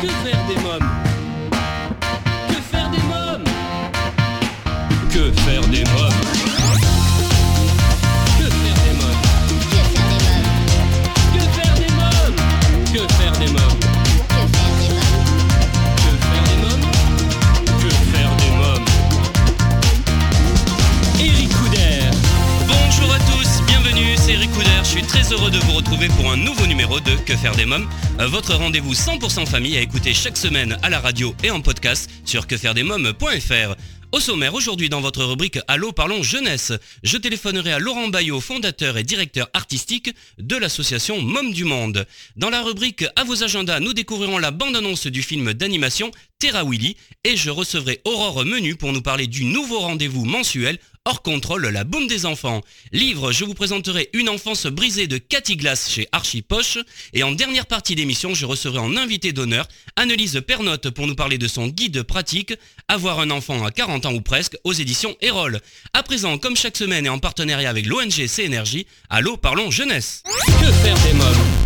Que faire des mômes heureux de vous retrouver pour un nouveau numéro de Que faire des mômes, Euh, votre rendez-vous 100% famille à écouter chaque semaine à la radio et en podcast sur quefairedesmômes.fr. Au sommaire, aujourd'hui dans votre rubrique Allô parlons jeunesse, je téléphonerai à Laurent Bayot, fondateur et directeur artistique de l'association Mômes du Monde. Dans la rubrique À vos agendas, nous découvrirons la bande-annonce du film d'animation Terra Willy et je recevrai Aurore Menu pour nous parler du nouveau rendez-vous mensuel hors contrôle, la boum des enfants. Livre, je vous présenterai Une enfance brisée de Cathy Glass chez Archie Poche. Et en dernière partie d'émission, je recevrai en invité d'honneur Annelise Pernotte pour nous parler de son guide pratique Avoir un enfant à 40 ans ou presque aux éditions Erol. À présent, comme chaque semaine et en partenariat avec l'ONG CNRJ, Allô parlons jeunesse. Que faire des mômes?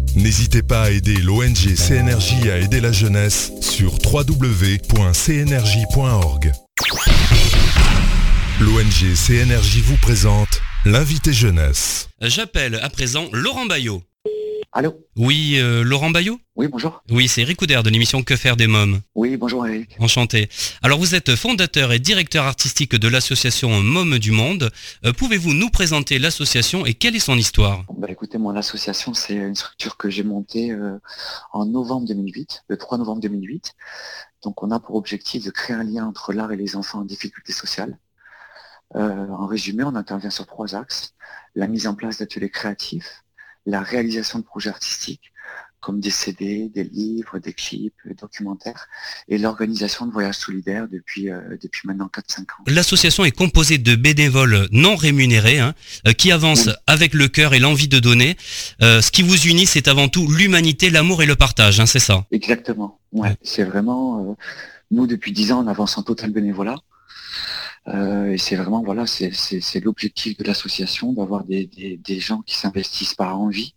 N'hésitez pas à aider l'ONG CNRJ à aider la jeunesse sur www.cnrj.org. L'ONG CNRJ vous présente l'invité jeunesse. J'appelle à présent Laurent Bayot. Allô Oui, euh, Laurent Bayot Oui, bonjour. Oui, c'est Eric Couder de l'émission Que faire des mômes. Oui, bonjour Eric. Enchanté. Alors vous êtes fondateur et directeur artistique de l'association Mômes du Monde. Euh, Pouvez-vous nous présenter l'association et quelle est son histoire? Bah, écoutez, moi, l'association, c'est une structure que j'ai montée euh, en novembre 2008, le 3 novembre 2008. Donc, on a pour objectif de créer un lien entre l'art et les enfants en difficulté sociale. En résumé, on intervient sur trois axes. La mise en place d'ateliers créatifs, la réalisation de projets artistiques, comme des CD, des livres, des clips, des documentaires, et l'organisation de voyages solidaires depuis, euh, depuis maintenant 4-5 ans. L'association est composée de bénévoles non rémunérés hein, euh, qui avancent Oui. avec le cœur et l'envie de donner. Euh, ce qui vous unit, c'est avant tout l'humanité, l'amour et le partage, hein, c'est ça? Exactement. Ouais. Ouais. C'est vraiment euh, nous depuis dix ans on avance en total bénévolat. Euh, et c'est vraiment voilà, c'est l'objectif de l'association d'avoir des gens qui s'investissent par envie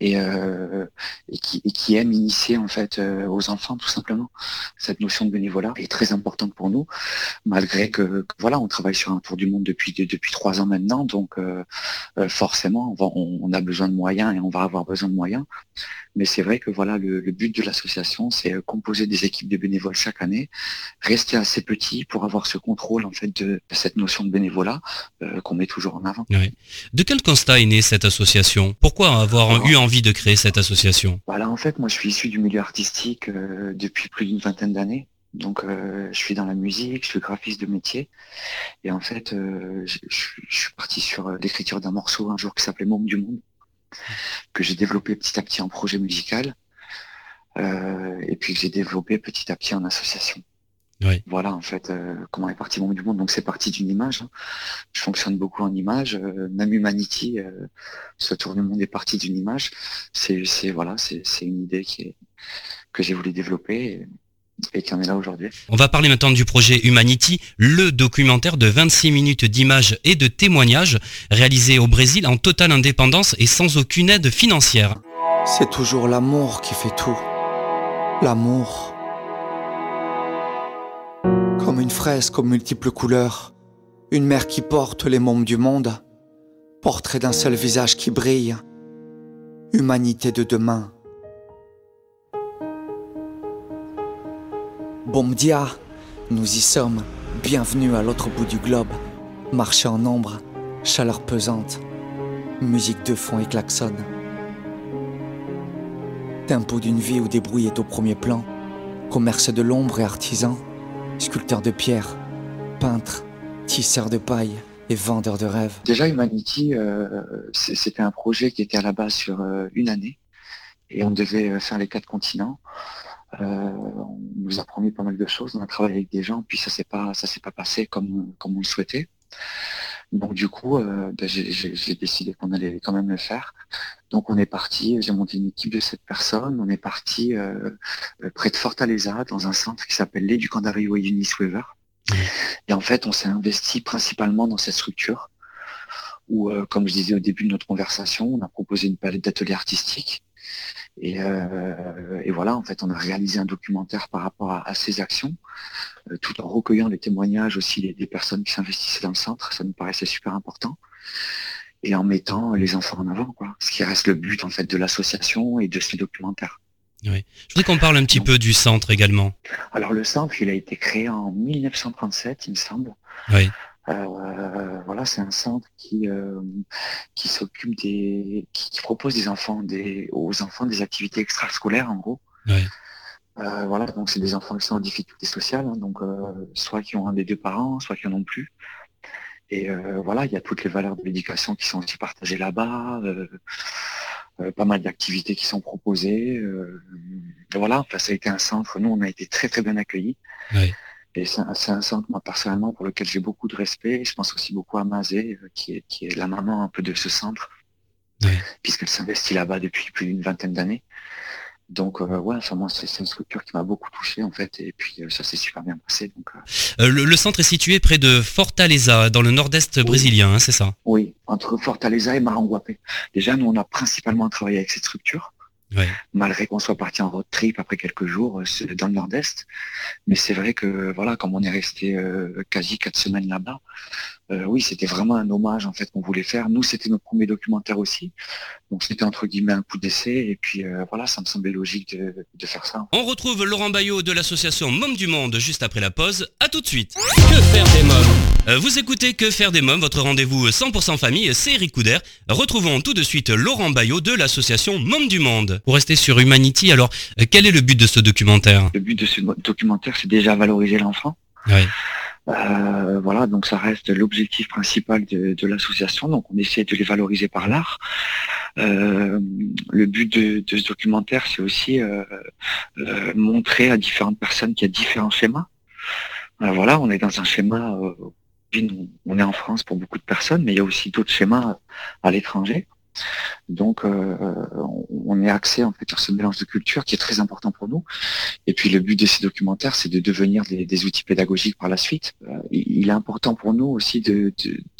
et, euh, et, qui, et qui aiment initier en fait euh, aux enfants tout simplement. Cette notion de bénévolat est très importante pour nous, malgré que, que, voilà, on travaille sur un tour du monde depuis depuis trois ans maintenant, donc euh, forcément on, va- on- on a besoin de moyens et on va avoir besoin de moyens. Mais c'est vrai que voilà, le, le but de l'association, c'est composer des équipes de bénévoles chaque année, rester assez petit pour avoir ce contrôle en fait de, de cette notion de bénévolat qu'on met toujours en avant. De quel constat est née cette association? Pourquoi avoir Alors- eu envie de créer cette association Voilà, en fait, moi, je suis issu du milieu artistique euh, depuis plus d'une vingtaine d'années. Donc, euh, je suis dans la musique, je suis graphiste de métier. Et en fait, euh, je, suis parti sur l'écriture d'un morceau un jour qui s'appelait Môme du Monde, que j'ai développé petit à petit en projet musical. et puis que j'ai développé petit à petit en association. Oui. Voilà, en fait, euh, comment est parti Môme du Monde. Donc, c'est parti d'une image. hein. Je fonctionne beaucoup en image. Euh, même Humanity, euh, ce tour du monde est parti d'une image c'est c'est- voilà c'est c'est une idée qui est, que j'ai voulu développer et, et qui en est là aujourd'hui. On va parler maintenant du projet Humanity, le documentaire de 26 minutes d'images et de témoignages réalisé au Brésil en totale indépendance et sans aucune aide financière. C'est toujours l'amour qui fait tout. L'amour. Comme une fresque aux multiples couleurs. Une mère qui porte les mômes du monde. Portrait d'un seul visage qui brille. Humanité de demain. Bomdia, nous y sommes. Bienvenue à l'autre bout du globe. Marché en ombre, chaleur pesante. Musique de fond et klaxon. Tempo d'une vie où bruits est au premier plan. Commerce de l'ombre et artisan. Sculpteur de pierre. Peintre. Tisseur de paille. Et vendeur de rêves. Déjà Humanity, euh, c'était un projet qui était à la base sur euh, une année et on devait euh, faire les quatre continents. on nous a promis pas mal de choses, on a travaillé avec des gens, puis ça s'est pas s'est pas passé comme, comme on le souhaitait. Donc du coup, ben, j'ai décidé qu'on allait quand même le faire. Donc on est parti, j'ai monté une équipe de sept personnes, on est parti près de Fortaleza, dans un centre qui s'appelle l'Educandario Eunice Weaver. Et en fait, on s'est investi principalement dans cette structure où, euh, comme je disais au début de notre conversation, on a proposé une palette d'ateliers artistiques. Euh, et, voilà, en fait, on a réalisé un documentaire par rapport à, ces actions, euh, tout en recueillant les témoignages aussi des, personnes qui s'investissaient dans le centre. Ça nous paraissait super important. Et en mettant les enfants en avant, quoi. Ce qui reste le but, en fait, de l'association et de ce documentaire. Oui. Je voudrais qu'on parle un petit peu du centre également. Alors le centre, il a été créé en 1937, il me semble. Oui. Euh, voilà, c'est un centre qui euh, qui s'occupe des, qui, propose des enfants, des aux enfants des activités extrascolaires en gros. Oui. Euh, voilà, donc c'est des enfants qui sont en difficulté sociale, hein, donc soit qui ont un des deux parents, soit qui en ont plus. Et voilà, il y a toutes les valeurs de l'éducation qui sont aussi partagées là-bas. Euh, pas mal d'activités qui sont proposées. Euh, voilà, enfin, ça a été un centre. Nous, on a été très très bien accueillis. Et c'est un, centre, moi, personnellement, pour lequel j'ai beaucoup de respect. Je pense aussi beaucoup à Mazé, euh, qui est, qui est la maman un peu de ce centre, puisqu'elle s'investit là-bas depuis plus d'une vingtaine d'années. Donc euh, ouais, enfin moi c'est une structure qui m'a beaucoup touché en fait et puis euh, ça s'est super bien passé. Donc, euh. le, centre est situé près de Fortaleza dans le nord-est brésilien, hein, c'est ça? Oui, entre Fortaleza et Maranguape. Déjà nous on a principalement travaillé avec cette structure. Malgré qu'on soit parti en road trip après quelques jours euh, dans le nord-est. Mais c'est vrai que voilà, comme on est resté euh, quasi quatre semaines là-bas, euh, oui, c'était vraiment un hommage en fait qu'on voulait faire. Nous, c'était notre premier documentaire aussi. Donc c'était entre guillemets un coup d'essai. Et puis voilà, ça me semblait logique de, faire ça. On retrouve Laurent Bayot de l'association Mômes du Monde juste après la pause. À tout de suite. Que faire des mômes? Vous écoutez Que faire des mômes, votre rendez-vous 100% famille, c'est Eric Couder. Retrouvons tout de suite Laurent Bayot de l'association Mômes du Monde. Pour rester sur Humanity, alors euh, quel est le but de ce documentaire? Le but de ce documentaire, c'est déjà valoriser l'enfant. Euh, voilà, donc ça reste l'objectif principal de, l'association. Donc on essaie de les valoriser par l'art. Euh, le but de, ce documentaire, c'est aussi montrer à différentes personnes qu'il y a différents schémas. voilà, on est dans un schéma. On est en France pour beaucoup de personnes, mais il y a aussi d'autres schémas à l'étranger. Donc, euh, on est axé en fait sur ce mélange de culture qui est très important pour nous. Et puis, le but de ces documentaires, c'est de devenir des, outils pédagogiques par la suite. Euh, il est important pour nous aussi de,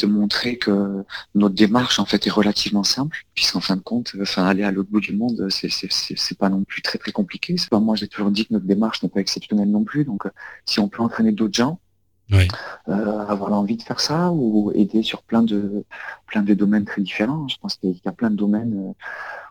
montrer que notre démarche en fait est relativement simple, puisqu'en fin de compte, enfin aller à l'autre bout du monde, c'est pas non plus très très compliqué. moi, j'ai toujours dit que notre démarche n'est pas exceptionnelle non plus. Donc, si on peut entraîner d'autres gens, Euh, avoir l'envie de faire ça ou aider sur plein de plein de domaines très différents. Je pense qu'il y a plein de domaines euh,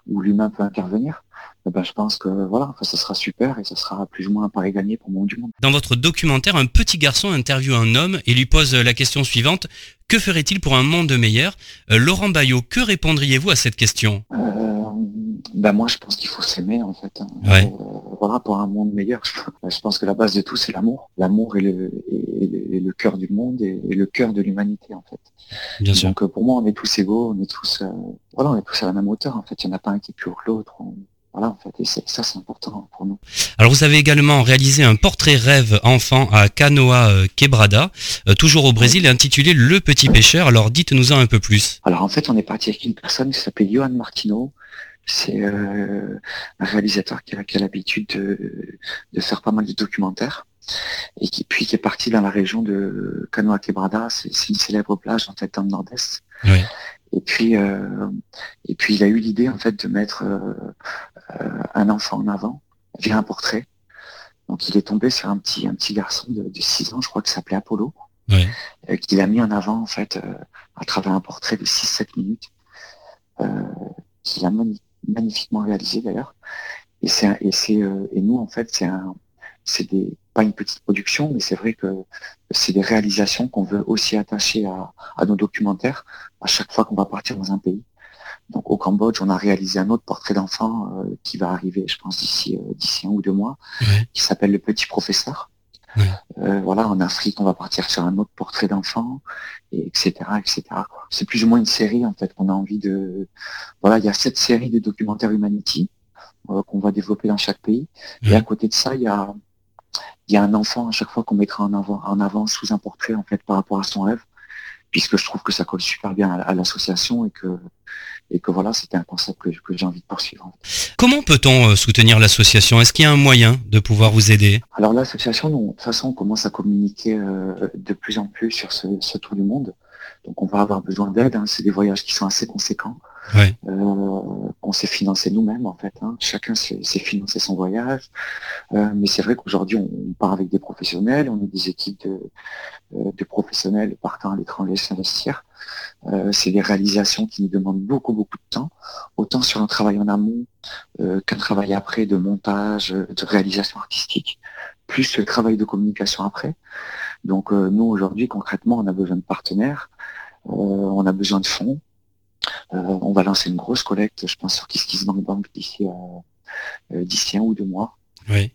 où l'humain peut intervenir. Eh ben, je pense que voilà, ça sera super et ça sera plus ou moins un pari gagné pour le monde du monde. Dans votre documentaire, un petit garçon interviewe un homme et lui pose la question suivante que ferait-il pour un monde meilleur? Euh, Laurent Bayot, que répondriez-vous à cette question? Ben moi, je pense qu'il faut s'aimer en fait. Hein. voilà, pour un monde meilleur. Je pense que la base de tout, c'est l'amour. L'amour est le, le, cœur du monde et, le cœur de l'humanité en fait. Bien sûr. Donc pour moi, on est tous égaux, on est tous, voilà, on est tous à la même hauteur. En fait, il n'y en a pas un qui est plus haut que l'autre. Voilà, en fait, et ça, c'est important pour nous. Alors, vous avez également réalisé un portrait rêve enfant à Canoa euh, Quebrada, euh, toujours au Brésil, intitulé Le Petit Pêcheur. Alors, dites-nous-en un peu plus. Alors, en fait, on est parti avec une personne qui s'appelle Johan Martino. C'est euh, un réalisateur qui a, l'habitude de, faire pas mal de documentaires et qui puis qui est parti dans la région de Canoa Quebrada. C'est une célèbre plage en fait dans le nord-est. Oui. Et puis, euh, et puis il a eu l'idée en fait de mettre euh, un enfant en avant via un portrait. Donc il est tombé sur un petit, un petit garçon de, 6 ans, je crois qu'il s'appelait Apollo, qu'il a mis en avant en fait à travers un portrait de 6-7 minutes, qu'il a magnifiquement réalisé d'ailleurs. Et c'est et c'est et nous en fait c'est un c'est des pas une petite production, mais c'est vrai que c'est des réalisations qu'on veut aussi attacher à, nos documentaires à chaque fois qu'on va partir dans un pays. Donc au Cambodge, on a réalisé un autre portrait d'enfant euh, qui va arriver, je pense, d'ici euh, d'ici un ou deux mois, qui s'appelle Le Petit Professeur. Euh, voilà, en Afrique, on va partir sur un autre portrait d'enfant, et etc., etc. C'est plus ou moins une série en fait qu'on a envie de. Voilà, il y a cette série de documentaires Humanity qu'on va développer dans chaque pays. Et à côté de ça, il y a, il y a un enfant à chaque fois qu'on mettra en avant, en avant sous un portrait en fait par rapport à son rêve, puisque je trouve que ça colle super bien à, l'association et que et que voilà, c'était un concept que, j'ai envie de poursuivre. Comment peut-on euh, soutenir l'association? Est-ce qu'il y a un moyen de pouvoir vous aider? Alors l'association, de toute façon, on commence à communiquer euh, de plus en plus sur ce, tour du monde. Donc on va avoir besoin d'aide. Hein. C'est des voyages qui sont assez conséquents. Euh, on s'est financé nous-mêmes en fait. Hein. Chacun s'est financé son voyage. Euh, mais c'est vrai qu'aujourd'hui on, part avec des professionnels, on a des équipes de, professionnels partant à l'étranger s'investir. C'est des réalisations qui nous demandent beaucoup beaucoup de temps, autant sur un travail en amont qu'un travail après de montage, de réalisation artistique, plus le travail de communication après. Donc nous aujourd'hui concrètement on a besoin de partenaires, on a besoin de fonds, euh, on va lancer une grosse collecte, je pense, sur KissKissBankBank d'ici euh, euh, d'ici un ou deux mois.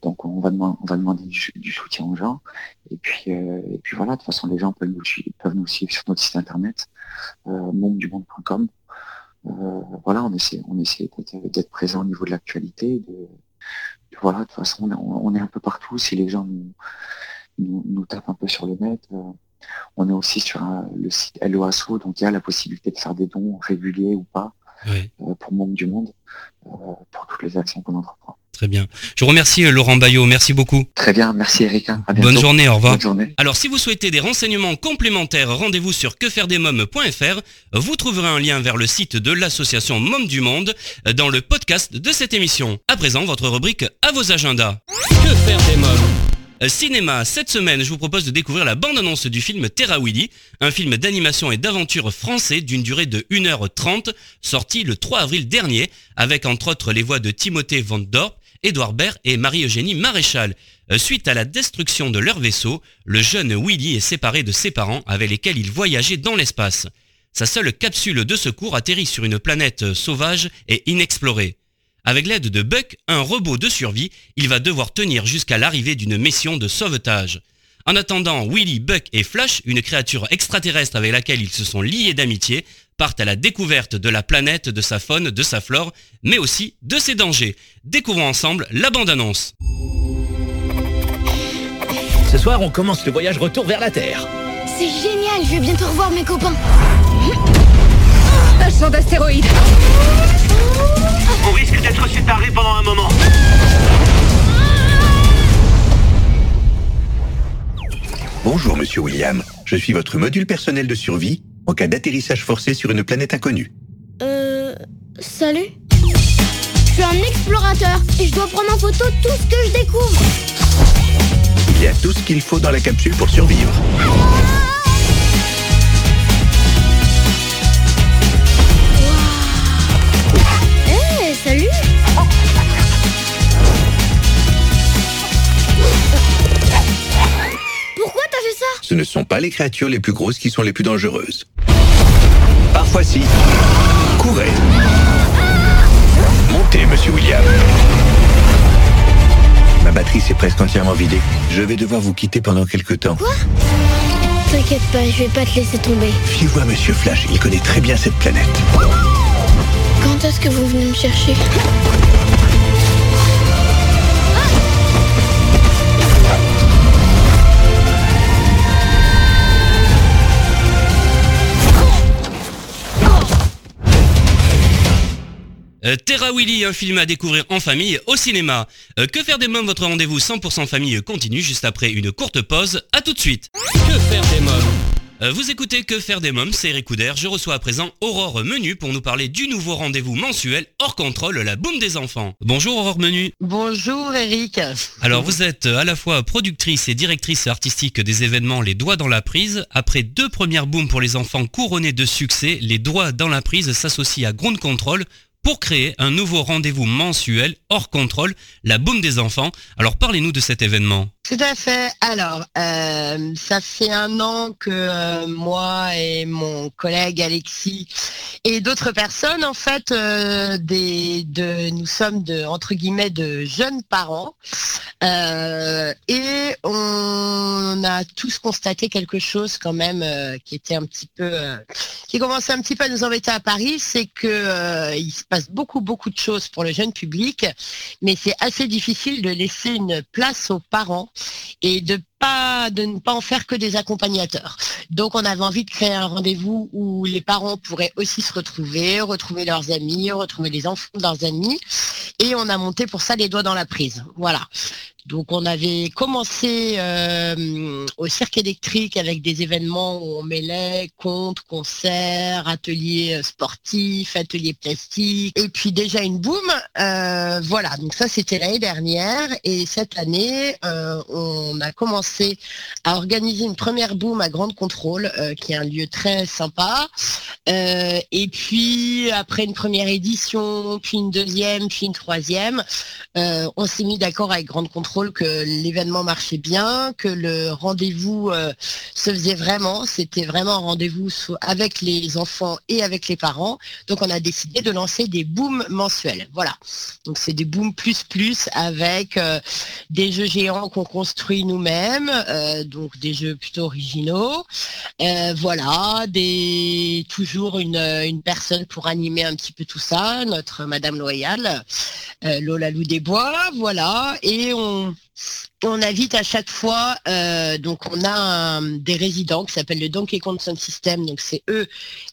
Donc on va, demander, on va demander du, soutien aux gens. Et puis, et puis voilà, de toute façon, les gens peuvent nous, peuvent nous suivre sur notre site internet, euh, mondedumonde.com. voilà, on essaie, on essaie d'être présent au niveau de l'actualité. De, voilà, de toute façon, on, est un peu partout. Si les gens nous, nous, tapent un peu sur le net, on est aussi sur le site LOASO, donc il y a la possibilité de faire des dons réguliers ou pas euh, pour monde du monde, euh, pour toutes les actions qu'on entreprend. Très bien. Je vous remercie euh, Laurent Bayot, merci beaucoup. Très bien, merci Eric. Bonne journée, au revoir. Bonne journée. Alors si vous souhaitez des renseignements complémentaires, rendez-vous sur quefairedesmoms.fr. Vous trouverez un lien vers le site de l'association Mômes du Monde dans le podcast de cette émission. À présent, votre rubrique à vos agendas. Que faire des mômes euh, cinéma, cette semaine, je vous propose de découvrir la bande-annonce du film Terra Willy, un film d'animation et d'aventure français d'une durée de 1h30, sorti le 3 avril dernier, avec entre autres les voix de Timothée Van Dorp, Édouard Baird et Marie-Eugénie Maréchal. Euh, suite à la destruction de leur vaisseau, le jeune Willy est séparé de ses parents avec lesquels il voyageait dans l'espace. Sa seule capsule de secours atterrit sur une planète sauvage et inexplorée. Avec l'aide de Buck, un robot de survie, il va devoir tenir jusqu'à l'arrivée d'une mission de sauvetage. En attendant, Willy, Buck et Flash, une créature extraterrestre avec laquelle ils se sont liés d'amitié, partent à la découverte de la planète, de sa faune, de sa flore, mais aussi de ses dangers. Découvrons ensemble la bande-annonce. Ce soir, on commence le voyage retour vers la Terre. C'est génial, je vais bientôt revoir mes copains. Un champ d'astéroïdes on risque d'être séparés pendant un moment. Bonjour, monsieur William. Je suis votre module personnel de survie en cas d'atterrissage forcé sur une planète inconnue. Euh... Salut Je suis un explorateur et je dois prendre en photo tout ce que je découvre. Il y a tout ce qu'il faut dans la capsule pour survivre. salut Pourquoi t'as fait ça? Ce ne sont pas les créatures les plus grosses qui sont les plus dangereuses. Parfois si. Courez. Montez, monsieur William. Ma batterie s'est presque entièrement vidée. Je vais devoir vous quitter pendant quelques temps. Quoi T'inquiète pas, je vais pas te laisser tomber. Fiez-vous à monsieur Flash, il connaît très bien cette planète. Quand est-ce que vous venez me chercher? Euh, Terra Willy, un film à découvrir en famille au cinéma. Euh, que faire des mômes Votre rendez-vous 100% famille continue juste après une courte pause. À tout de suite. Que faire des mômes euh, vous écoutez Que faire des mômes, c'est Eric Je reçois à présent Aurore Menu pour nous parler du nouveau rendez-vous mensuel hors contrôle, la boum des enfants. Bonjour Aurore Menu. Bonjour Eric. Alors vous êtes à la fois productrice et directrice artistique des événements Les Doigts dans la prise. Après deux premières booms pour les enfants couronnées de succès, Les Doigts dans la prise s'associent à Ground Control pour créer un nouveau rendez-vous mensuel hors contrôle, la boum des enfants. Alors parlez-nous de cet événement. Tout à fait. Alors, euh, ça fait un an que euh, moi et mon collègue Alexis et d'autres personnes, en fait, euh, nous sommes de entre guillemets de jeunes parents et on a tous constaté quelque chose quand même qui était un petit peu, qui commençait un petit peu à nous embêter à Paris, c'est que beaucoup, beaucoup de choses pour le jeune public, mais c'est assez difficile de laisser une place aux parents. Et de de ne pas en faire que des accompagnateurs. Donc on avait envie de créer un rendez-vous où les parents pourraient aussi se retrouver, retrouver leurs amis, retrouver les enfants de leurs amis et on a monté pour ça les doigts dans la prise. Voilà. Donc on avait commencé euh, au cirque électrique avec des événements où on mêlait contes, concerts, ateliers euh, sportifs, ateliers plastiques, et puis déjà une boum. Euh, voilà, donc ça c'était l'année dernière, et cette année on a commencé à organiser une première boum à Grande Contrôle, qui est un lieu très sympa. et puis après une première édition, puis une deuxième, puis une troisième, on s'est mis d'accord avec Grande Contrôle que l'événement marchait bien, que le rendez-vous euh, se faisait vraiment. C'était vraiment un rendez-vous avec les enfants et avec les parents. Donc on a décidé de lancer des booms mensuels. Voilà. Donc c'est des booms plus plus avec euh, des jeux géants qu'on construit nous-mêmes, euh, donc des jeux plutôt originaux. voilà, des toujours une, une, personne pour animer un petit peu tout ça, notre Madame Loyal, Lola Lou des Bois, voilà, et on on invite à chaque fois, euh, donc on a des résidents qui s'appellent le Donkey Kong Sound System, donc c'est eux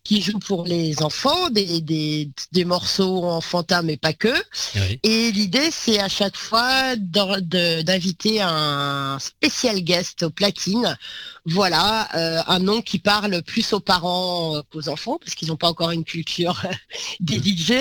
qui jouent pour les enfants, des, des, morceaux enfantins mais pas que. Et l'idée c'est à chaque fois d'inviter un spécial guest au platine, voilà, euh, un nom qui parle plus aux parents qu'aux enfants, parce qu'ils n'ont pas encore une culture des DJ,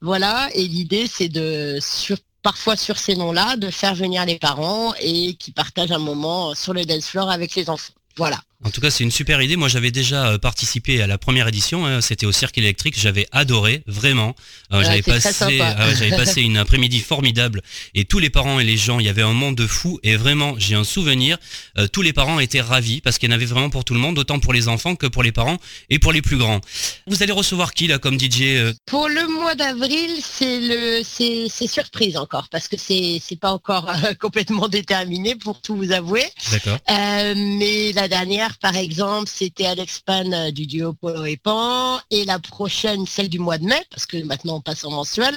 voilà, et l'idée c'est de sur parfois sur ces noms-là, de faire venir les parents et qui partagent un moment sur le dance floor avec les enfants. Voilà. En tout cas, c'est une super idée. Moi, j'avais déjà euh, participé à la première édition. Hein. C'était au Cirque électrique. J'avais adoré, vraiment. Euh, j'avais passé, ah j'avais passé une après-midi formidable. Et tous les parents et les gens, il y avait un monde de fou. Et vraiment, j'ai un souvenir. Euh, tous les parents étaient ravis parce qu'il y en avait vraiment pour tout le monde, autant pour les enfants que pour les parents et pour les plus grands. Vous allez recevoir qui là comme DJ Pour le mois d'avril, c'est le, c'est, surprise encore parce que c'est, c'est pas encore complètement déterminé pour tout vous avouer. D'accord. mais la dernière par exemple, c'était Alex Pan euh, du duo Polo et Pan, et la prochaine, celle du mois de mai, parce que maintenant on passe en mensuel,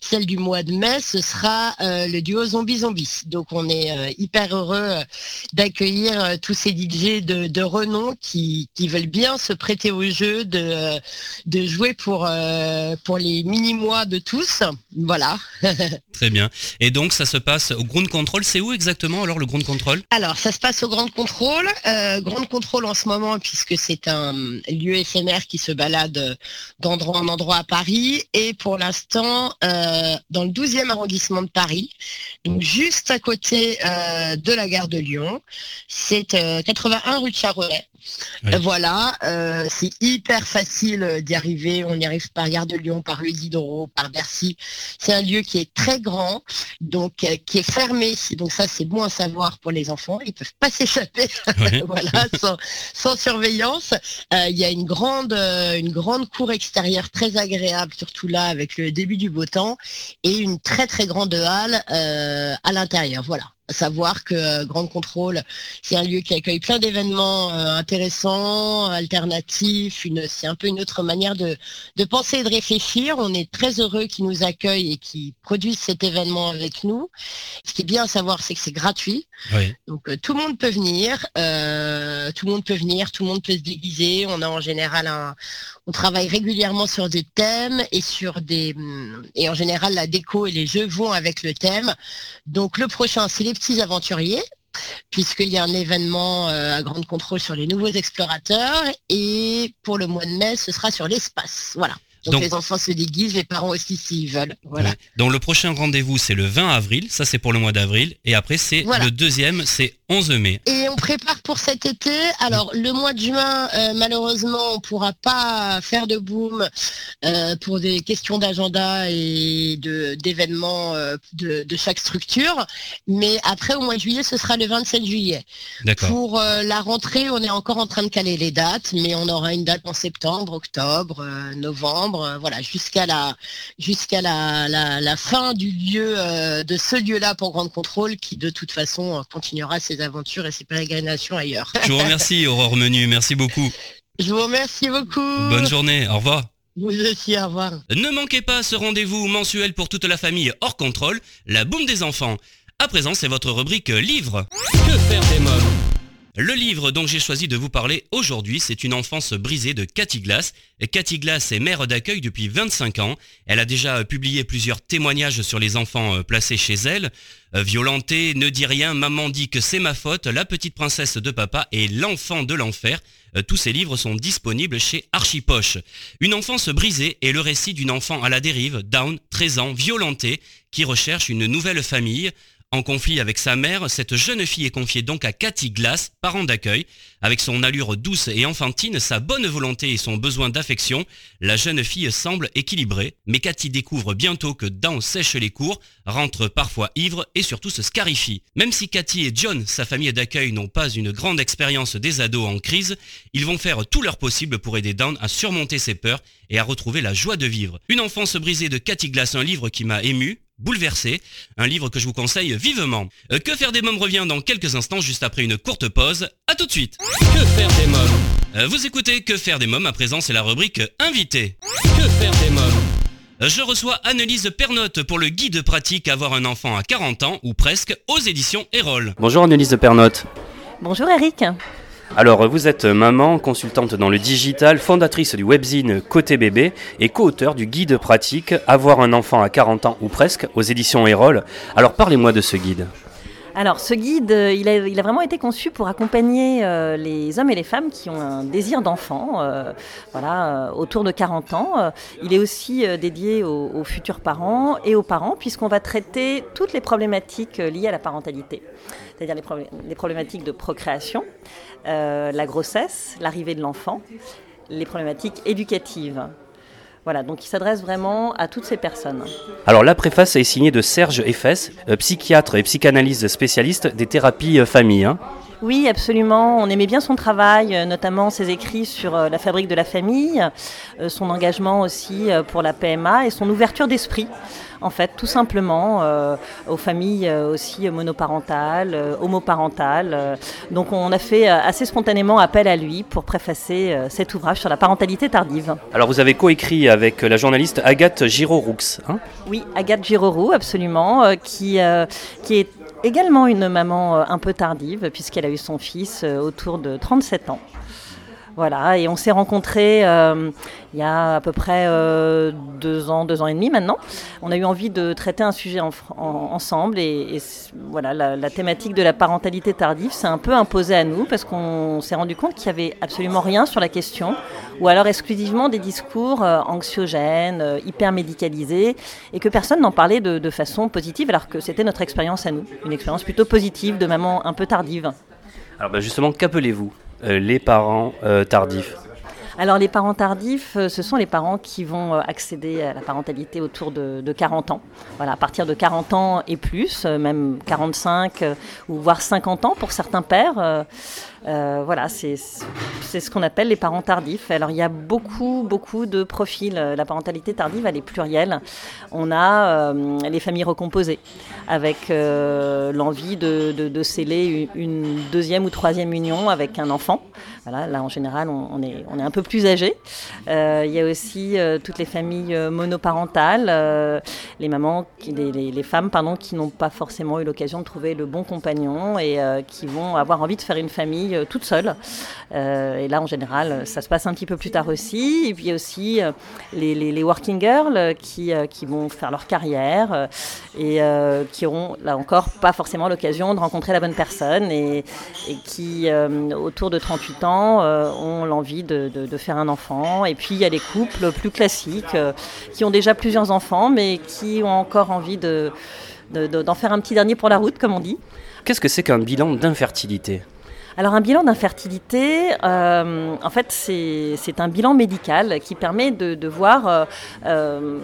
celle du mois de mai, ce sera euh, le duo Zombie Zombie. Donc on est euh, hyper heureux d'accueillir tous ces DJ de, renom qui, veulent bien se prêter au jeu, de, de jouer pour, pour les mini-mois de tous. Voilà. Très bien. Et donc ça se passe au Ground Control. C'est où exactement alors le Ground Control? Alors ça se passe au Ground Control contrôle en ce moment puisque c'est un lieu éphémère qui se balade d'endroit en endroit à Paris et pour l'instant euh, dans le 12e arrondissement de Paris, donc juste à côté euh, de la gare de Lyon. C'est 81 euh, rue de Charolais. Voilà, euh, c'est hyper facile d'y arriver. On y arrive par Gare de Lyon, par rue Diderot, par Bercy. C'est un lieu qui est très grand, donc euh, qui est fermé. Donc ça, c'est bon à savoir pour les enfants. Ils peuvent pas s'échapper, voilà, sans, surveillance. Euh, il y a une grande, une grande cour extérieure très agréable, surtout là avec le début du beau temps, et une très très grande halle à l'intérieur. Voilà savoir que euh, Grande Contrôle, c'est un lieu qui accueille plein d'événements euh, intéressants, alternatifs, c'est un peu une autre manière de, penser et de réfléchir. On est très heureux qu'ils nous accueillent et qu'ils produisent cet événement avec nous. Ce qui est bien à savoir, c'est que c'est gratuit. Donc euh, tout le monde peut venir, tout le monde peut venir, tout le monde peut se déguiser. On a en général un, on travaille régulièrement sur des thèmes et sur des et en général la déco et les jeux vont avec le thème. Donc le prochain c'est les petits aventuriers puisqu'il y a un événement euh, à grande contrôle sur les nouveaux explorateurs et pour le mois de mai ce sera sur l'espace. Voilà. Donc, les enfants se déguisent, les parents aussi s'ils veulent. Voilà. Donc le prochain rendez-vous c'est le 20 avril, ça c'est pour le mois d'avril, et après c'est le deuxième, c'est 11 mai. Et on prépare pour cet été. Alors le mois de juin, euh, malheureusement, on pourra pas faire de boom euh, pour des questions d'agenda et de d'événements euh, de, chaque structure. Mais après au mois de juillet, ce sera le 27 juillet. Pour la rentrée, on est encore en train de caler les dates, mais on aura une date en septembre, octobre, novembre, voilà, jusqu'à la jusqu'à la, la, fin du lieu de ce lieu-là pour Grande Contrôle, qui de toute façon continuera ses aventures et ses pérégrinations ailleurs. Je vous remercie Aurore Menu, merci beaucoup. Je vous remercie beaucoup. Bonne journée, au revoir. Vous aussi, au revoir. Ne manquez pas ce rendez-vous mensuel pour toute la famille hors contrôle, la boum des enfants. À présent, c'est votre rubrique livre. Que faire des mômes? Le livre dont j'ai choisi de vous parler aujourd'hui, c'est Une enfance brisée de Cathy Glass. Cathy Glass est mère d'accueil depuis 25 ans. Elle a déjà publié plusieurs témoignages sur les enfants euh, placés chez elle. Euh, Violenté, ne dis rien, maman dit que c'est ma faute, la petite princesse de papa et l'enfant de l'enfer. Euh, tous ces livres sont disponibles chez Archipoche. Une enfance brisée est le récit d'une enfant à la dérive, down, 13 ans, violentée, qui recherche une nouvelle famille. En conflit avec sa mère, cette jeune fille est confiée donc à Cathy Glass, parent d'accueil. Avec son allure douce et enfantine, sa bonne volonté et son besoin d'affection, la jeune fille semble équilibrée. Mais Cathy découvre bientôt que Dan sèche les cours, rentre parfois ivre et surtout se scarifie. Même si Cathy et John, sa famille d'accueil, n'ont pas une grande expérience des ados en crise, ils vont faire tout leur possible pour aider Dan à surmonter ses peurs et à retrouver la joie de vivre. Une enfance brisée de Cathy Glass, un livre qui m'a ému, Bouleversé, un livre que je vous conseille vivement. Euh, que faire des mômes revient dans quelques instants juste après une courte pause. A tout de suite. Que faire des mômes euh, Vous écoutez Que faire des mômes, à présent c'est la rubrique Invité. Que faire des mômes euh, je reçois Annelise Pernotte pour le guide pratique Avoir un enfant à 40 ans ou presque aux éditions Erol. Bonjour Annelise Pernotte. Bonjour Eric. Alors, vous êtes maman, consultante dans le digital, fondatrice du webzine Côté Bébé et co-auteur du guide pratique Avoir un enfant à 40 ans ou presque aux éditions Erol. Alors, parlez-moi de ce guide. Alors, ce guide, euh, il a, vraiment été conçu pour accompagner euh, les hommes et les femmes qui ont un désir d'enfant, euh, voilà, autour de 40 ans. Il est aussi dédié aux, futurs parents et aux parents, puisqu'on va traiter toutes les problématiques liées à la parentalité, c'est-à-dire les, problématiques de procréation, la grossesse, l'arrivée de l'enfant, les problématiques éducatives. Voilà, donc il s'adresse vraiment à toutes ces personnes. Alors la préface est signée de Serge Effès, euh, psychiatre et psychanalyste spécialiste des thérapies euh, famille. Hein. Oui, absolument. On aimait bien son travail, euh, notamment ses écrits sur la fabrique de la famille, son engagement aussi pour la PMA et son ouverture d'esprit en fait, tout simplement, euh, aux familles euh, aussi monoparentales, euh, homoparentales. Donc on a fait assez spontanément appel à lui pour préfacer cet ouvrage sur la parentalité tardive. Alors vous avez coécrit avec la journaliste Agathe Giroroux. Hein? Oui, Agathe Giroroux, absolument, qui, qui est également une maman un peu tardive, puisqu'elle a eu son fils autour de 37 ans. Voilà, et on s'est rencontrés euh, il y a à peu près euh, deux ans, deux ans et demi maintenant. On a eu envie de traiter un sujet ensemble et, voilà, la, thématique de la parentalité tardive s'est un peu imposée à nous parce qu'on s'est rendu compte qu'il n'y avait absolument rien sur la question ou alors exclusivement des discours euh, anxiogènes, hyper médicalisés et que personne n'en parlait de, façon positive alors que c'était notre expérience à nous, une expérience plutôt positive de maman un peu tardive. Alors bah, justement, qu'appelez-vous? Les parents euh, tardifs alors les parents tardifs, euh, ce sont les parents qui vont accéder à la parentalité autour de, 40 ans. Voilà, à partir de 40 ans et plus, même 45 ou voire 50 ans pour certains pères. Euh, voilà, c'est ce qu'on appelle les parents tardifs. Alors il y a beaucoup, beaucoup de profils. La parentalité tardive, elle est plurielle. On a euh, les familles recomposées, avec euh, l'envie de, sceller une, deuxième ou troisième union avec un enfant. Voilà, là en général, on, est, on est un peu plus âgé. il y a aussi toutes les familles monoparentales, les mamans, les, les, femmes pardon, qui n'ont pas forcément eu l'occasion de trouver le bon compagnon et qui vont avoir envie de faire une famille euh, toute seule. Euh, et là, en général, ça se passe un petit peu plus tard aussi. Et puis aussi euh, les, working girls qui, vont faire leur carrière et qui auront, là encore, pas forcément l'occasion de rencontrer la bonne personne et, qui, autour de 38 ans, ont l'envie de, faire un enfant. Et puis, il y a les couples plus classiques qui ont déjà plusieurs enfants, mais qui ont encore envie de d'en faire un petit dernier pour la route, comme on dit. Qu'est-ce que c'est qu'un bilan d'infertilité? Alors un bilan d'infertilité, euh, en fait, c'est un bilan médical qui permet de, voir euh, euh,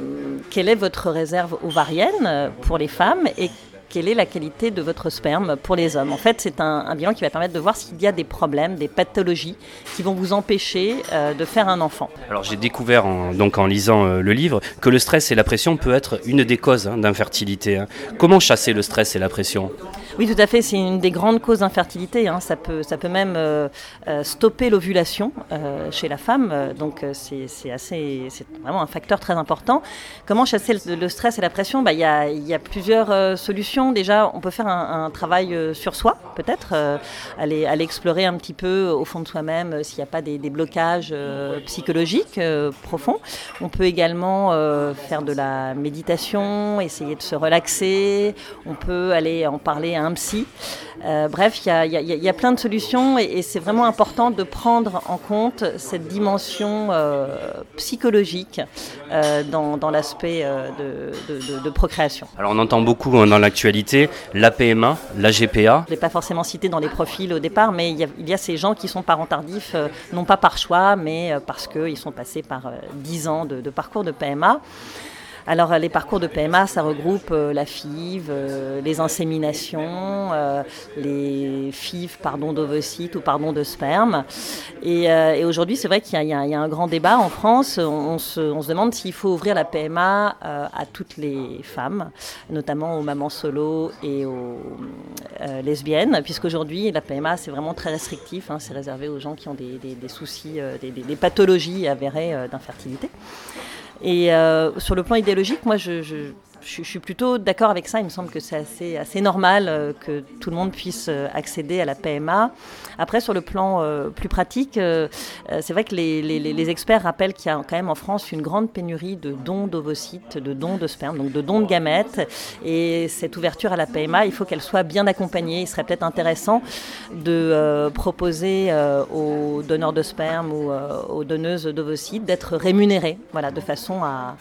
quelle est votre réserve ovarienne pour les femmes et quelle est la qualité de votre sperme pour les hommes. En fait, c'est un, bilan qui va permettre de voir s'il y a des problèmes, des pathologies qui vont vous empêcher de faire un enfant. Alors j'ai découvert en, donc en lisant le livre que le stress et la pression peut être une des causes hein, d'infertilité. Hein. Comment chasser le stress et la pression? Oui, tout à fait. C'est une des grandes causes d'infertilité. Hein. Ça, peut, ça peut même euh, euh, stopper l'ovulation euh, chez la femme. Donc, c'est assez, c'est vraiment un facteur très important. Comment chasser le, stress et la pression? Bah, Il y, a, y, a, plusieurs solutions. Déjà, on peut faire un, travail sur soi, peut-être, aller, explorer un petit peu au fond de soi-même s'il n'y a pas des, blocages psychologiques profonds. On peut également faire de la méditation, essayer de se relaxer. On peut aller en parler psy. Euh, bref, il y, a, plein de solutions et, c'est vraiment important de prendre en compte cette dimension euh, psychologique euh, dans, l'aspect de, procréation. Alors on entend beaucoup hein, dans l'actualité la PMA, la GPA. Je ne l'ai pas forcément cité dans les profils au départ, mais il y a, ces gens qui sont parents tardifs, non pas par choix, mais parce qu'ils sont passés par 10 ans de parcours de PMA. Alors les parcours de PMA, ça regroupe euh, la FIV, euh, les inséminations, euh, les FIV pardon d'ovocytes ou pardon de sperme. Et, aujourd'hui, c'est vrai qu'il y, a un grand débat en France. On, se, demande s'il faut ouvrir la PMA à toutes les femmes, notamment aux mamans solo et aux lesbiennes, puisqu'aujourd'hui la PMA c'est vraiment très restrictif. Hein. c'est réservé aux gens qui ont des, soucis, des pathologies avérées d'infertilité. Et euh, sur le plan idéologique, moi, je, je, suis plutôt d'accord avec ça. Il me semble que c'est assez, normal euh, que tout le monde puisse euh, accéder à la PMA. Après, sur le plan euh, plus pratique, c'est vrai que les, experts rappellent qu'il y a quand même en France une grande pénurie de dons d'ovocytes, de dons de sperme, donc de dons de gamètes. Et cette ouverture à la PMA, il faut qu'elle soit bien accompagnée. Il serait peut-être intéressant de proposer aux donneurs de sperme ou aux donneuses d'ovocytes d'être rémunérés, voilà, de façon à,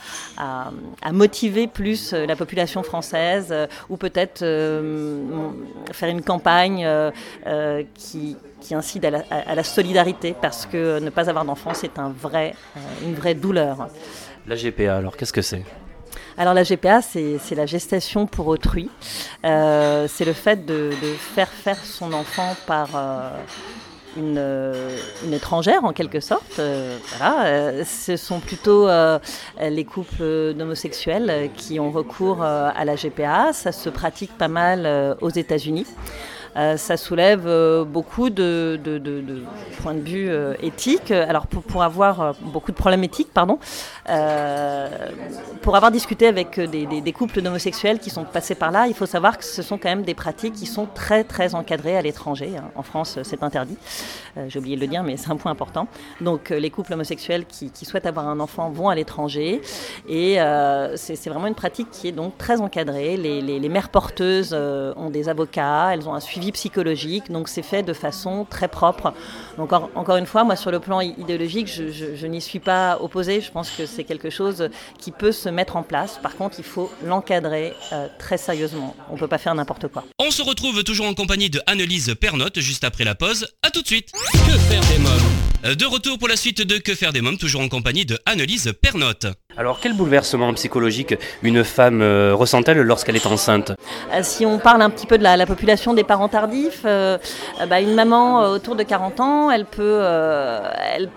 motiver plus la population française euh, ou peut-être euh, faire une campagne qui, incite à la, solidarité parce que ne pas avoir d'enfant, c'est un vrai, une vraie douleur. La GPA, alors qu'est-ce que c'est? Alors la GPA, c'est la gestation pour autrui. c'est le fait de, faire faire son enfant par euh, une, étrangère en quelque sorte. Euh, voilà. Euh, ce sont plutôt les couples d'homosexuels qui ont recours à la GPA. Ça se pratique pas mal aux États-Unis. Euh, ça soulève euh, beaucoup de, points de vue euh, éthiques. Alors pour, avoir beaucoup de problèmes éthiques, pardon, pour avoir discuté avec des, couples d'homosexuels qui sont passés par là, il faut savoir que ce sont quand même des pratiques qui sont très très encadrées à l'étranger. Hein. En France, c'est interdit. J'ai oublié de le dire, mais c'est un point important. Donc les couples homosexuels qui, souhaitent avoir un enfant vont à l'étranger et c'est vraiment une pratique qui est donc très encadrée. Les, les mères porteuses ont des avocats, elles ont un suivi psychologique, donc c'est fait de façon très propre. Donc encore une fois, moi sur le plan idéologique, je, n'y suis pas opposée, je pense que c'est quelque chose qui peut se mettre en place. Par contre, il faut l'encadrer euh, très sérieusement. On ne peut pas faire n'importe quoi. On se retrouve toujours en compagnie de Annelise Pernotte juste après la pause. A tout de suite. Que faire des mômes? Euh, De retour pour la suite de Que faire des mômes, toujours en compagnie de Annelise Pernotte. Alors quel bouleversement psychologique une femme euh, ressent-elle lorsqu'elle est enceinte? Si on parle un petit peu de la, population des parents tardifs, bah, une maman autour de 40 ans, elle peut,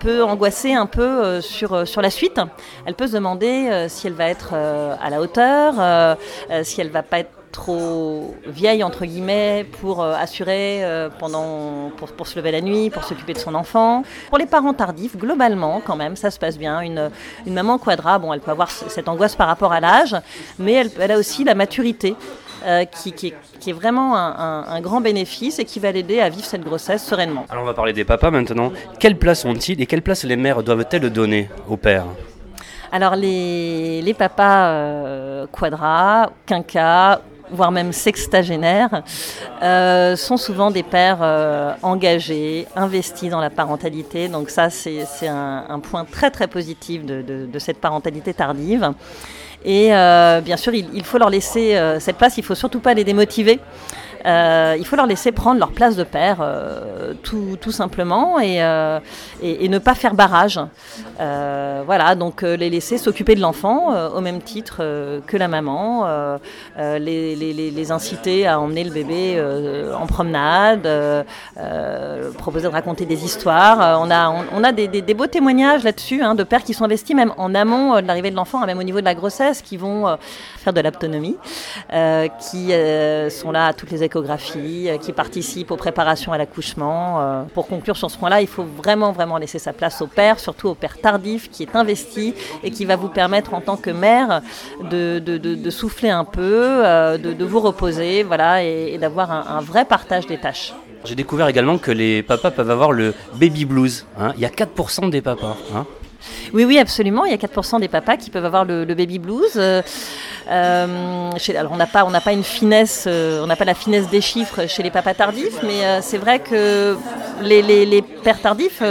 euh, angoisser un peu euh, sur, euh, sur la suite. Elle peut se demander si elle va être à la hauteur, si elle va pas être trop vieille entre guillemets pour assurer pendant pour, pour, se lever la nuit, pour s'occuper de son enfant. Pour les parents tardifs, globalement quand même, ça se passe bien. Une, une maman quadra, bon, elle peut avoir cette angoisse par rapport à l'âge, mais elle, elle, a aussi la maturité. Euh, qui, qui, est, vraiment un, grand bénéfice et qui va l'aider à vivre cette grossesse sereinement. Alors on va parler des papas maintenant. Quelle place ont-ils et quelle place les mères doivent-elles donner au père? Alors les, les papas euh, quadra, quinca, voire même sextagénaires, euh, sont souvent des pères engagés, investis dans la parentalité. Donc ça, c'est un, point très très positif de, de cette parentalité tardive. Et euh, bien sûr, il, faut leur laisser euh, cette place, il faut surtout pas les démotiver. Euh, il faut leur laisser prendre leur place de père, euh, tout, simplement, et, euh, et, ne pas faire barrage. voilà, donc les laisser s'occuper de l'enfant au même titre que la maman, les, inciter à emmener le bébé en promenade, proposer de raconter des histoires. on a, on, a des, des, beaux témoignages là-dessus, hein, de pères qui sont investis même en amont de l'arrivée de l'enfant, hein, même au niveau de la grossesse, qui vont faire de l'autonomie, qui sont là à toutes les échographies, qui participent aux préparations à l'accouchement. pour conclure sur ce point-là, il faut vraiment, vraiment laisser sa place au père, surtout au père tardif qui est investi et qui va vous permettre en tant que mère de, de, souffler un peu, de, vous reposer voilà, et, d'avoir un, vrai partage des tâches. J'ai découvert également que les papas peuvent avoir le baby blues. Hein. Il y a 4% des papas. Hein. Oui, oui, absolument. Il y a 4% des papas qui peuvent avoir le, baby blues. Euh, euh, alors on n'a pas, on n'a pas une finesse, euh, on n'a pas la finesse des chiffres chez les papas tardifs, mais c'est vrai que les, les, pères tardifs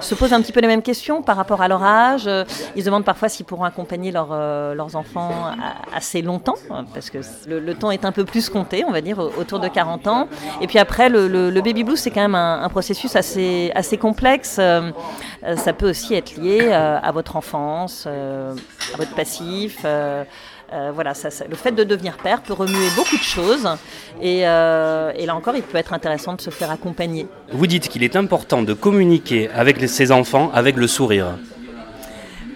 se posent un petit peu les mêmes questions par rapport à leur âge. Ils demandent parfois s'ils pourront accompagner leurs enfants assez longtemps, parce que le, temps est un peu plus compté, on va dire, autour de 40 ans. Et puis après, le, baby blues, c'est quand même un, un, processus assez, assez complexe. ça peut aussi être lié euh, à votre enfance, euh, à votre passif. Euh, voilà, le fait de devenir père peut remuer beaucoup de choses et, et, là encore, il peut être intéressant de se faire accompagner. Vous dites qu'il est important de communiquer avec ses enfants avec le sourire.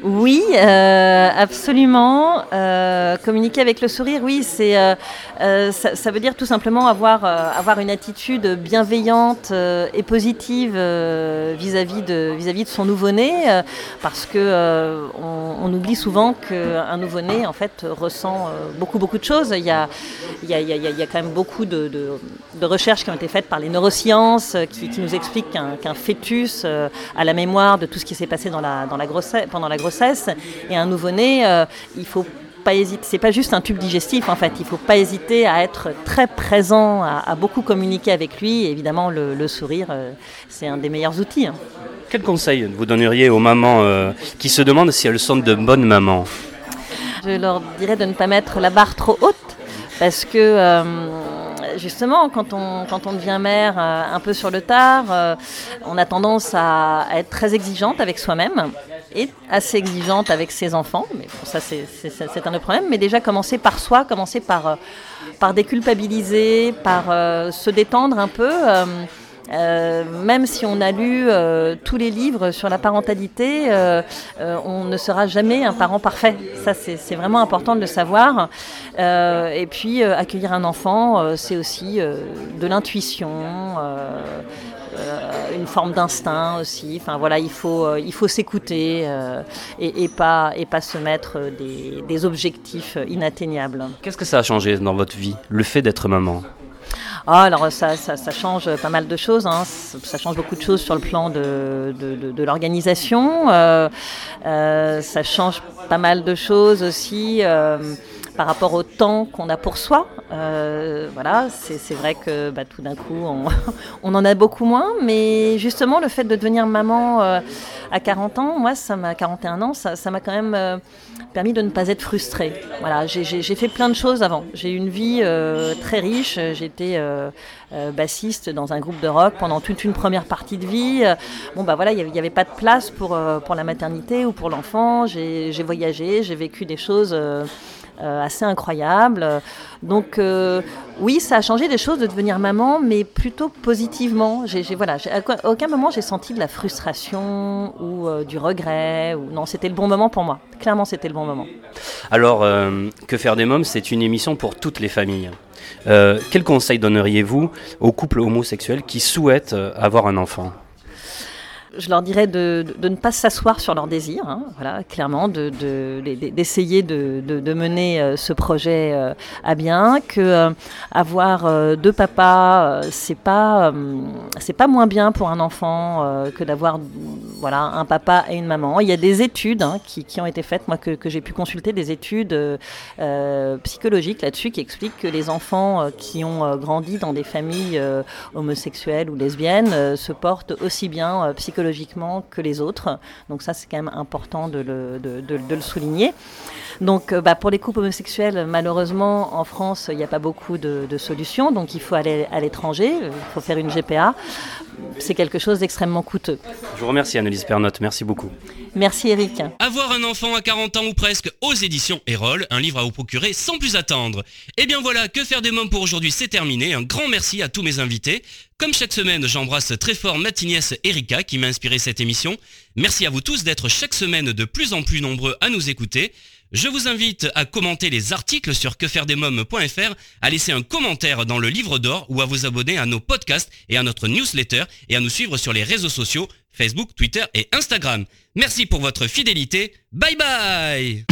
Oui, euh, absolument. Euh, communiquer avec le sourire, oui, c'est euh, ça, veut dire tout simplement avoir avoir une attitude bienveillante et positive vis-à-vis de vis-à-vis de son nouveau-né, parce que on, oublie souvent qu'un nouveau-né en fait ressent beaucoup beaucoup de choses. Il y a il y a, il y a, quand même beaucoup de, de, recherches qui ont été faites par les neurosciences qui, nous expliquent qu'un fœtus a la mémoire de tout ce qui s'est passé dans la dans la grossesse pendant la grossesse et un nouveau-né, euh, il faut pas hésiter. C'est pas juste un tube digestif en fait. Il faut pas hésiter à être très présent, à, beaucoup communiquer avec lui. évidemment, le, sourire, euh, c'est un des meilleurs outils. Hein. Quel conseil vous donneriez aux mamans euh, qui se demandent si elles sont de bonnes mamans? Je leur dirais de ne pas mettre la barre trop haute parce que justement, quand on, quand on devient mère un peu sur le tard, on a tendance à, être très exigeante avec soi-même est assez exigeante avec ses enfants, mais ça c'est un autre problème, mais déjà commencer par soi, commencer par, euh, par déculpabiliser, par euh, se détendre un peu. Euh, même si on a lu tous les livres sur la parentalité, on ne sera jamais un parent parfait. Ça, c'est vraiment important de le savoir. et puis, accueillir un enfant, c'est aussi de l'intuition. Euh, une forme d'instinct aussi. Enfin voilà, il faut, euh, il faut s'écouter euh, et, pas, et pas se mettre des, des objectifs inatteignables. Qu'est-ce que ça a changé dans votre vie, le fait d'être maman? Ah, alors ça, ça, ça, change pas mal de choses. Hein. Ça change beaucoup de choses sur le plan de, de, de, de l'organisation. Euh, euh, ça change pas mal de choses aussi. Euh, par rapport au temps qu'on a pour soi. Euh, voilà, c'est vrai que bah, tout d'un coup, on, en a beaucoup moins, mais justement, le fait de devenir maman euh, à 40 ans, moi, ça m'a 41 ans, ça m'a quand même euh, permis de ne pas être frustrée. Voilà, j'ai fait plein de choses avant. J'ai eu une vie très riche. J'étais bassiste dans un groupe de rock pendant toute une première partie de vie. Bon, bah voilà, il n'y avait, pas de place pour, pour la maternité ou pour l'enfant. J'ai voyagé, j'ai vécu des choses assez incroyable. Donc euh, oui, ça a changé des choses de devenir maman, mais plutôt positivement. J'ai, voilà, à aucun moment j'ai senti de la frustration ou euh, du regret. Ou non, c'était le bon moment pour moi. Clairement, c'était le bon moment. Alors, que faire des mômes, c'est une émission pour toutes les familles. quel conseil donneriez-vous aux couples homosexuels qui souhaitent avoir un enfant? Je leur dirais de, ne pas s'asseoir sur leurs désirs, hein, voilà, clairement, d'essayer de, mener euh, ce projet euh, à bien, que euh, avoir deux papas, c'est pas c'est pas moins bien pour un enfant que d'avoir voilà un papa et une maman. Il y a des études hein, qui, qui, ont été faites, moi que j'ai pu consulter, des études psychologiques là-dessus qui expliquent que les enfants qui ont grandi dans des familles homosexuelles ou lesbiennes se portent aussi bien psychologiquement que les autres. Donc ça, c'est quand même important de le, de, de, le souligner. Donc euh, bah, pour les couples homosexuels, malheureusement, en France, il n'y a pas beaucoup de, de, solutions. Donc il faut aller à l'étranger, il faut faire une GPA. C'est quelque chose d'extrêmement coûteux. Je vous remercie Annelise Pernotte, merci beaucoup. Merci Eric. Avoir un enfant à 40 ans ou presque aux éditions Erol, un livre à vous procurer sans plus attendre. Et eh bien voilà, que faire des mômes pour aujourd'hui, c'est terminé. Un grand merci à tous mes invités. Comme chaque semaine, j'embrasse très fort ma Erika qui m'a inspiré cette émission. Merci à vous tous d'être chaque semaine de plus en plus nombreux à nous écouter. Je vous invite à commenter les articles sur quefairedesmoms.fr, à laisser un commentaire dans le livre d'or ou à vous abonner à nos podcasts et à notre newsletter et à nous suivre sur les réseaux sociaux Facebook, Twitter et Instagram. Merci pour votre fidélité. Bye bye